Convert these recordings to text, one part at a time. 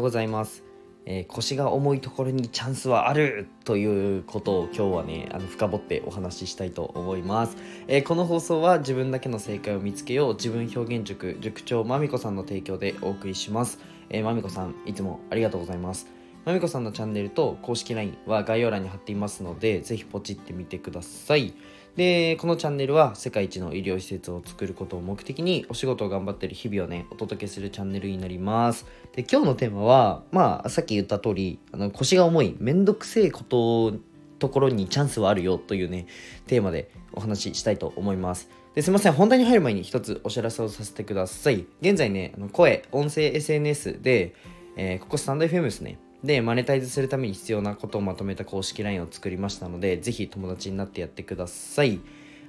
うございます、えー、腰が重いところにチャンスはあるということを今日はねあの深掘ってお話ししたいと思います、えー、この放送は自分だけの正解を見つけよう自分表現塾塾長まみこさんの提供でお送りします、えー、まみこさんいつもありがとうございます。まみこさんのチャンネルと公式 LINE は概要欄に貼っていますのでぜひポチってみてください。でこのチャンネルは世界一の医療施設を作ることを目的にお仕事を頑張ってる日々をねお届けするチャンネルになります。で今日のテーマはまあさっき言った通りあの腰が重いめんどくせえことところにチャンスはあるよというねテーマでお話ししたいと思います。ですいません。本題に入る前に一つお知らせをさせてください。現在ねあの声音声 SNS で、えー、ここスタンド FM ですねで、マネタイズするために必要なことをまとめた公式 LINE を作りましたので、ぜひ友達になってやってください。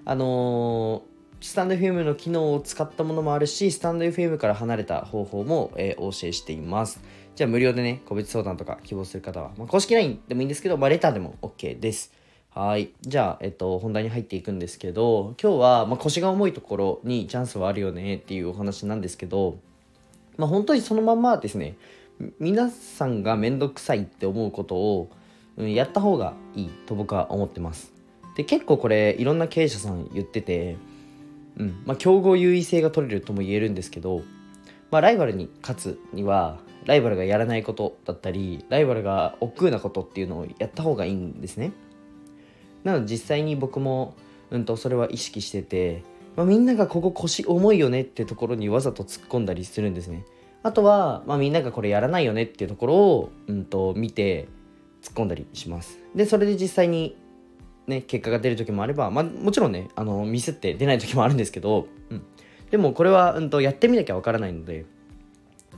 あのー、スタンド FM の機能を使ったものもあるし、スタンド FM から離れた方法も、えー、お教えしています。じゃあ無料でね、個別相談とか希望する方は、まあ、公式 LINE でもいいんですけど、まあ、レターでも OK です。はい。じゃあ、えっと、本題に入っていくんですけど、今日は、まあ、腰が重いところにチャンスはあるよねっていうお話なんですけど、まあ、本当にそのまんまですね、皆さんが面倒くさいって思うことを、うん、やった方がいいと僕は思ってます。で結構これいろんな経営者さん言ってて、うんまあ、競合優位性が取れるとも言えるんですけど、まあ、ライバルに勝つにはライバルがやらないことだったりライバルが億劫なことっていうのをやった方がいいんですね。なので実際に僕も、うんと、それは意識してて、まあ、みんながここ腰重いよねってところにわざと突っ込んだりするんですね。あとは、まあ、みんながこれやらないよねっていうところを、うんと、見て突っ込んだりします。で、それで実際にね、結果が出る時もあれば、まあ、もちろんね、あのミスって出ない時もあるんですけど、うん、でもこれは、うんと、やってみなきゃわからないので、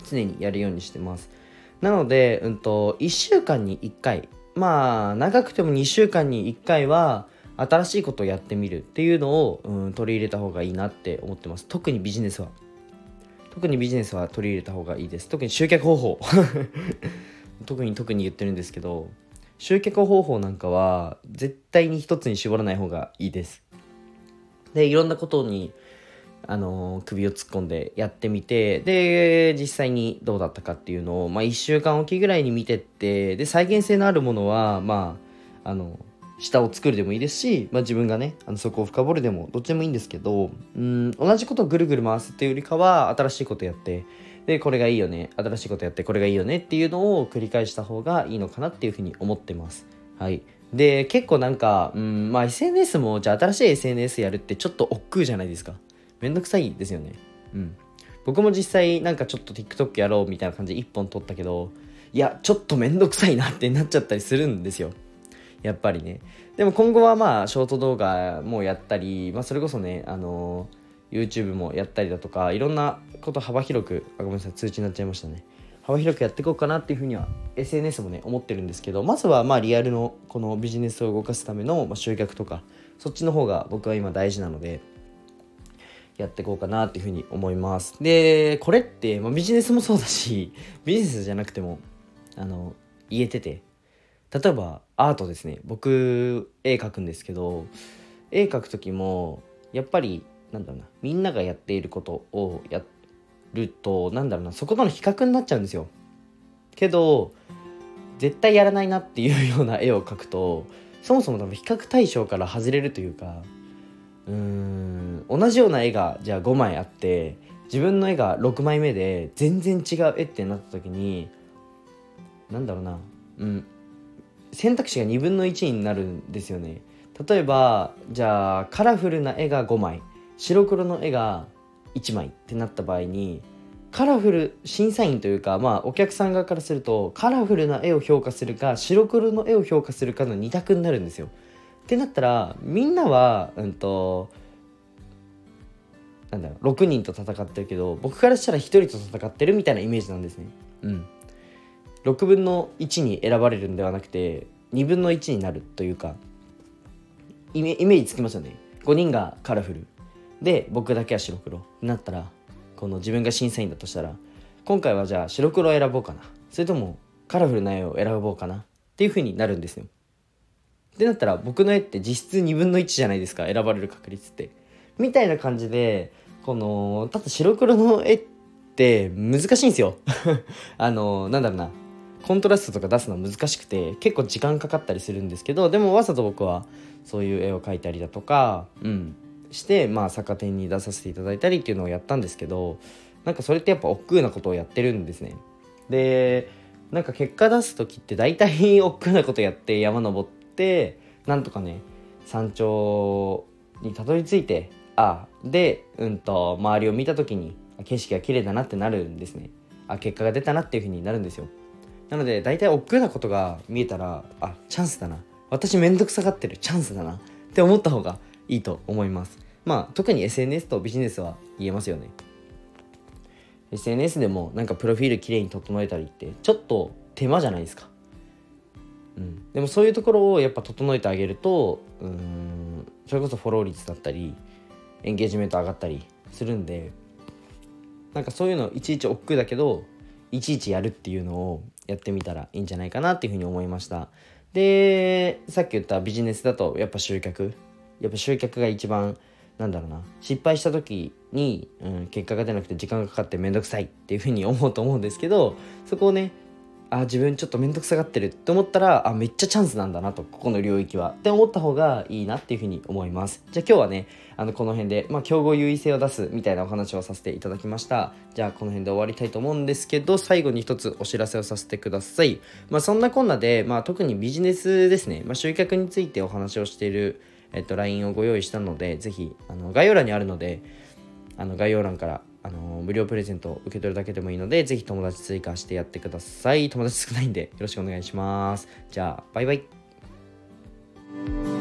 常にやるようにしてます。なので、うんと、1週間に1回、まあ、長くても2週間に1回は、新しいことをやってみるっていうのを、うん、取り入れた方がいいなって思ってます。特にビジネスは。特にビジネスは取り入れた方がいいです。特に集客方法。特に特に言ってるんですけど集客方法なんかは絶対に一つに絞らない方がいいです。でいろんなことにあの、首を突っ込んでやってみてで実際にどうだったかっていうのを、まあ、1週間おきぐらいに見てってで再現性のあるものはまああの下を作るでもいいですし、まあ、自分がねあのそこを深掘るでもどっちでもいいんですけどうん同じことをぐるぐる回すっていうよりかは新しいことやってでこれがいいよね新しいことやってこれがいいよねっていうのを繰り返した方がいいのかなっていうふうに思ってます。はい。で結構なんかうんまあ SNS もじゃあ新しい SNS やるってちょっと億劫じゃないですか。めんどくさいですよね。うん。僕も実際なんかちょっと TikTok やろうみたいな感じで1本撮ったけどいやちょっとめんどくさいなってなっちゃったりするんですよ。やっぱりね。でも今後はまあショート動画もやったり、まあ、それこそねあの YouTube もやったりだとかいろんなこと幅広くあごめんなさい通知になっちゃいましたね。幅広くやっていこうかなっていうふうには SNS もね思ってるんですけどまずはまあリアルのこのビジネスを動かすための集客とかそっちの方が僕は今大事なのでやっていこうかなっていうふうに思います。でこれって、まあ、ビジネスもそうだしビジネスじゃなくてもあの言えてて例えばアートですね。僕絵描くんですけど絵描く時もやっぱりなんだろうなみんながやっていることをやるとなんだろうなそことの比較になっちゃうんですよ。けど絶対やらないなっていうような絵を描くとそもそも多分比較対象から外れるというかうーん同じような絵がじゃあ5枚あって自分の絵が6枚目で全然違う絵ってなった時になんだろうなうん選択肢が2分の1になるんですよね例えばじゃあカラフルな絵が5枚白黒の絵が1枚ってなった場合にカラフル審査員というかまあお客さん側からするとカラフルな絵を評価するか白黒の絵を評価するかの2択になるんですよ。ってなったらみんなはうんとなんだろう6人と戦ってるけど僕からしたら1人と戦ってるみたいなイメージなんですね。うん。6分の1に選ばれるんではなくて2分の1になるというかイメージつきますよね。5人がカラフル。で僕だけは白黒になったらこの自分が審査員だとしたら今回はじゃあ白黒を選ぼうかな。それともカラフルな絵を選ぼうかな。っていう風になるんですよ。ってなったら僕の絵って実質2分の1じゃないですか選ばれる確率って。みたいな感じでこのただ白黒の絵って難しいんですよ。あのなんだろうな。コントラストとか出すの難しくて結構時間かかったりするんですけどでもわざと僕はそういう絵を描いたりだとかうん。してまあ逆手に出させていただいたりっていうのをやったんですけどなんかそれってやっぱ億劫なことをやってるんですね。でなんか結果出す時って大体億劫なことやって山登ってなんとかね山頂にたどり着いてあでうんと周りを見た時に景色が綺麗だなってなるんですね。あ結果が出たなっていう風になるんですよなので大体億劫なことが見えたらあチャンスだな。私めんどくさがってる。チャンスだな。って思った方がいいと思います。まあ特に SNS とビジネスは言えますよね。SNS でもなんかプロフィールきれいに整えたりってちょっと手間じゃないですか。うん、でもそういうところをやっぱ整えてあげるとうんそれこそフォロー率だったりエンゲージメント上がったりするんでなんかそういうのいちいち億劫だけどいちいちやるっていうのをやってみたらいいんじゃないかなっていうふうに思いました。でさっき言ったビジネスだとやっぱ集客。やっぱ集客が一番なんだろうな。失敗した時に、うん、結果が出なくて時間がかかって面倒くさいっていうふうに思うと思うんですけどそこをねあ自分ちょっと面倒くさがってるって思ったらあめっちゃチャンスなんだなとここの領域は。って思った方がいいなっていうふうに思います。じゃあ今日はねあのこの辺で、まあ、競合優位性を出すみたいなお話をさせていただきました。じゃあこの辺で終わりたいと思うんですけど最後に一つお知らせをさせてください。まあそんなこんなで、まあ、特にビジネスですね、まあ、集客についてお話をしているえっと、LINE をご用意したので、ぜひ、あの概要欄にあるので、あの概要欄からあの無料プレゼントを受け取るだけでもいいので、ぜひ友達追加してやってください。友達少ないんでよろしくお願いします。じゃあ、バイバイ。